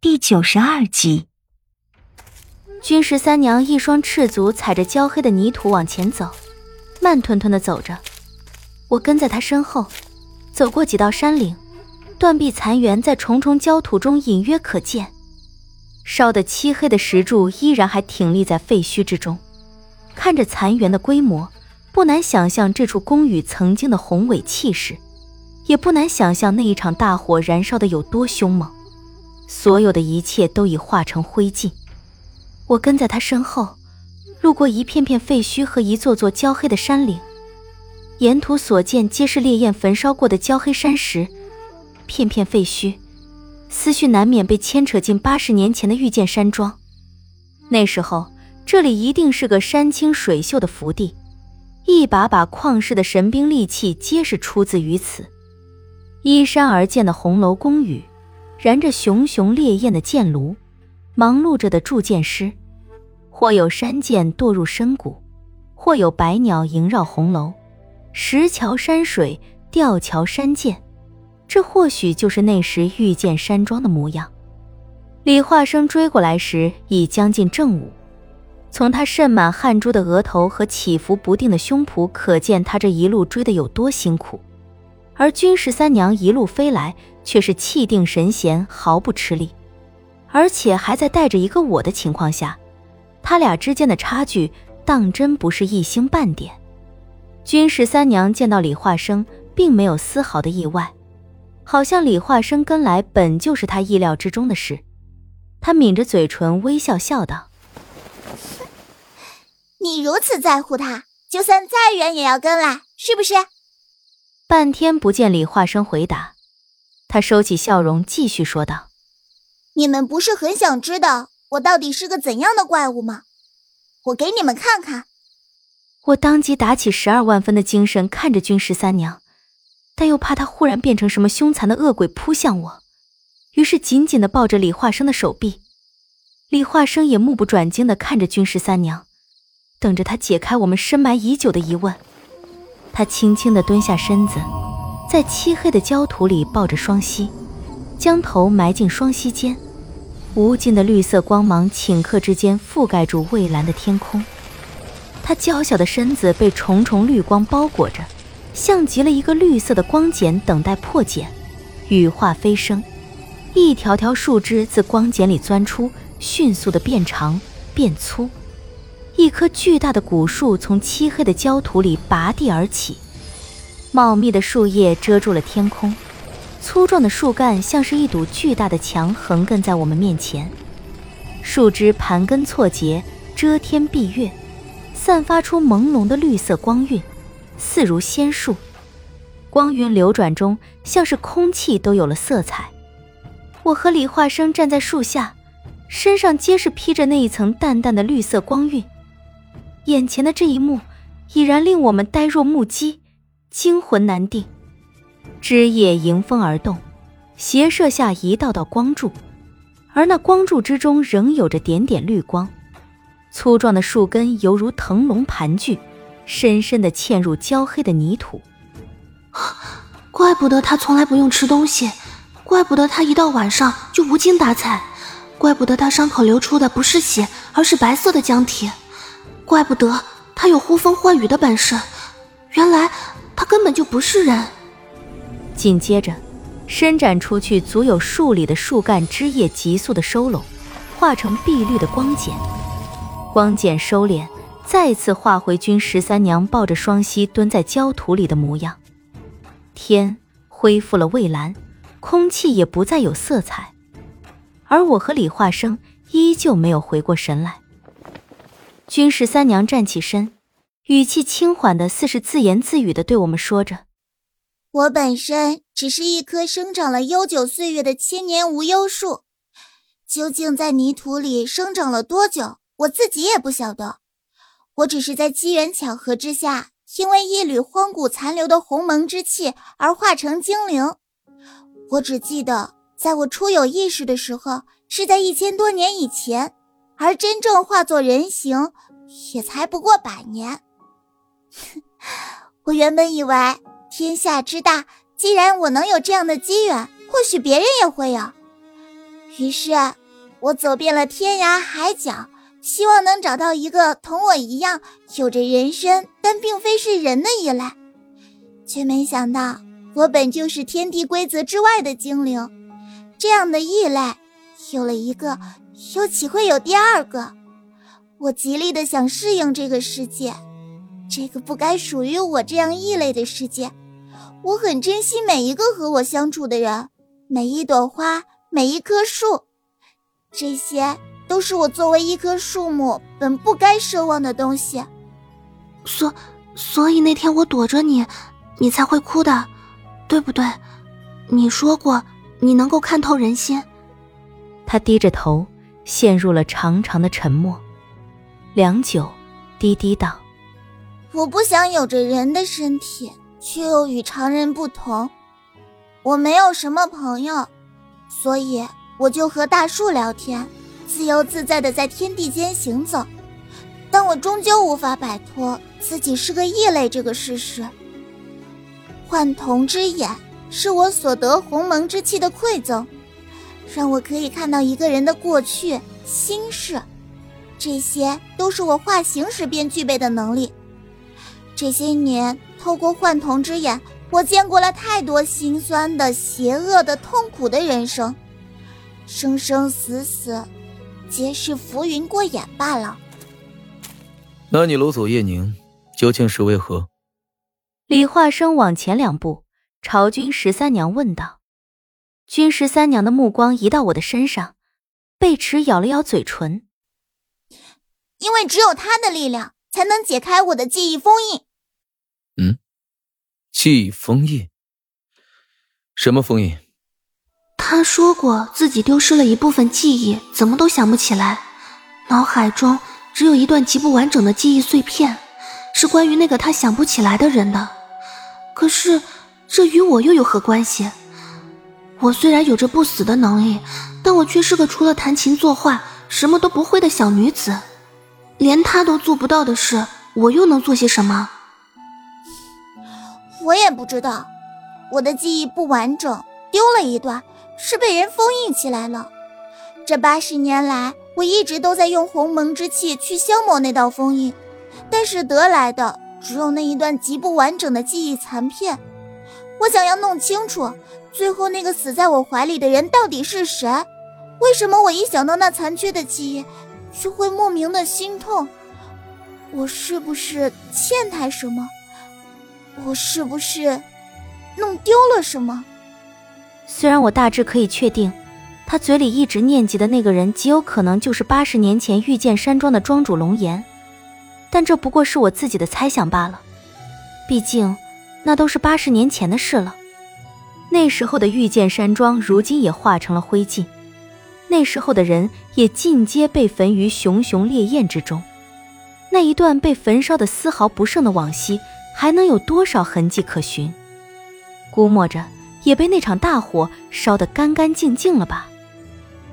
第九十二集，君十三娘一双赤足踩着焦黑的泥土往前走，慢吞吞的走着。我跟在她身后，走过几道山岭，断壁残垣在重重焦土中隐约可见，烧得漆黑的石柱依然还挺立在废墟之中。看着残垣的规模，不难想象这处宫宇曾经的宏伟气势，也不难想象那一场大火燃烧的有多凶猛。所有的一切都已化成灰烬。我跟在他身后，路过一片片废墟和一座座焦黑的山岭，沿途所见皆是烈焰焚烧过的焦黑山石，片片废墟，思绪难免被牵扯进八十年前的御剑山庄。那时候，这里一定是个山清水秀的福地，一把把旷世的神兵利器皆是出自于此。依山而建的红楼宫宇。燃着熊熊烈焰的剑炉，忙碌着的铸剑师，或有山涧堕入深谷，或有百鸟萦绕红楼，石桥山水，吊桥山涧，这或许就是那时御剑山庄的模样。李化生追过来时已将近正午，从他渗满汗珠的额头和起伏不定的胸脯，可见他这一路追得有多辛苦。而君十三娘一路飞来。却是气定神闲，毫不吃力，而且还在带着一个我的情况下，他俩之间的差距当真不是一星半点。军十三娘见到李化生，并没有丝毫的意外，好像李化生跟来本就是他意料之中的事。他抿着嘴唇，微笑笑道：“你如此在乎他，就算再远也要跟来，是不是？”半天不见李化生回答。他收起笑容，继续说道：“你们不是很想知道我到底是个怎样的怪物吗？我给你们看看。”我当即打起十二万分的精神看着君十三娘，但又怕她忽然变成什么凶残的恶鬼扑向我，于是紧紧地抱着李化生的手臂。李化生也目不转睛地看着君十三娘，等着他解开我们深埋已久的疑问。他轻轻地蹲下身子。在漆黑的焦土里抱着双膝，将头埋进双膝间，无尽的绿色光芒顷刻之间覆盖住蔚蓝的天空。他娇小的身子被重重绿光包裹着，像极了一个绿色的光茧等待破茧。羽化飞升，一条条树枝自光茧里钻出，迅速的变长变粗。一棵巨大的古树从漆黑的焦土里拔地而起。茂密的树叶遮住了天空，粗壮的树干像是一堵巨大的墙横亘在我们面前。树枝盘根错节，遮天蔽月，散发出朦胧的绿色光晕，似如仙树。光晕流转中，像是空气都有了色彩。我和李化生站在树下，身上皆是披着那一层淡淡的绿色光晕。眼前的这一幕，已然令我们呆若木鸡。惊魂难定，枝叶迎风而动，斜射下一道道光柱，而那光柱之中仍有着点点绿光。粗壮的树根犹如腾龙盘踞，深深地嵌入焦黑的泥土。怪不得他从来不用吃东西，怪不得他一到晚上就无精打采，怪不得他伤口流出的不是血，而是白色的浆体，怪不得他有呼风唤雨的本事。原来。他根本就不是人。紧接着，伸展出去足有数里的树干枝叶急速的收拢，化成碧绿的光茧。光茧收敛，再次化回君十三娘抱着双膝蹲在焦土里的模样。天恢复了蔚蓝，空气也不再有色彩，而我和李化生依旧没有回过神来。君十三娘站起身。语气轻缓的，似是自言自语的对我们说着：“我本身只是一棵生长了悠久岁月的千年无忧树，究竟在泥土里生长了多久，我自己也不晓得。我只是在机缘巧合之下，因为一缕荒古残留的鸿蒙之气而化成精灵。我只记得，在我初有意识的时候，是在一千多年以前，而真正化作人形，也才不过百年。” 我原本以为天下之大，既然我能有这样的机缘，或许别人也会有。于是，我走遍了天涯海角，希望能找到一个同我一样有着人身但并非是人的依赖，却没想到我本就是天地规则之外的精灵。这样的异类，有了一个，又岂会有第二个？我极力的想适应这个世界，这个不该属于我这样异类的世界。我很珍惜每一个和我相处的人，每一朵花，每一棵树，这些都是我作为一棵树木本不该奢望的东西。所所以那天我躲着你，你才会哭的，对不对？你说过。你能够看透人心。他低着头，陷入了长长的沉默，良久，低低道：“我不想有着人的身体，却又与常人不同。我没有什么朋友，所以我就和大树聊天，自由自在的在天地间行走。但我终究无法摆脱自己是个异类这个事实。幻瞳之眼。”是我所得鸿蒙之气的馈赠，让我可以看到一个人的过去心事，这些都是我化形时便具备的能力。这些年，透过幻瞳之眼，我见过了太多心酸的、邪恶的、痛苦的人生，生生死死，皆是浮云过眼罢了。那你掳走叶宁，究竟是为何？李化生往前两步。朝君十三娘问道：“君十三娘的目光移到我的身上，贝齿咬了咬嘴唇。因为只有他的力量，才能解开我的记忆封印。记忆封印？什么封印？他说过自己丢失了一部分记忆，怎么都想不起来，脑海中只有一段极不完整的记忆碎片，是关于那个他想不起来的人的。可是。”这与我又有何关系？我虽然有着不死的能力，但我却是个除了弹琴作画什么都不会的小女子。连他都做不到的事，我又能做些什么？我也不知道。我的记忆不完整，丢了一段，是被人封印起来了。这八十年来，我一直都在用鸿蒙之气去消磨那道封印，但是得来的只有那一段极不完整的记忆残片。我想要弄清楚，最后那个死在我怀里的人到底是谁？为什么我一想到那残缺的记忆，就会莫名的心痛？我是不是欠他什么？我是不是弄丢了什么？虽然我大致可以确定，他嘴里一直念及的那个人极有可能就是八十年前御剑山庄的庄主龙岩，但这不过是我自己的猜想罢了。毕竟。那都是八十年前的事了，那时候的御剑山庄如今也化成了灰烬，那时候的人也尽皆被焚于熊熊烈焰之中，那一段被焚烧的丝毫不剩的往昔，还能有多少痕迹可寻？估摸着也被那场大火烧得干干净净了吧？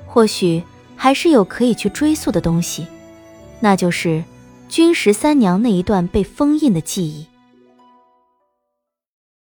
或许还是有可以去追溯的东西，那就是君十三娘那一段被封印的记忆。